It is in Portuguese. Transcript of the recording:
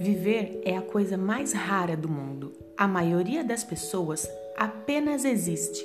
Viver é a coisa mais rara do mundo. A maioria das pessoas apenas existe.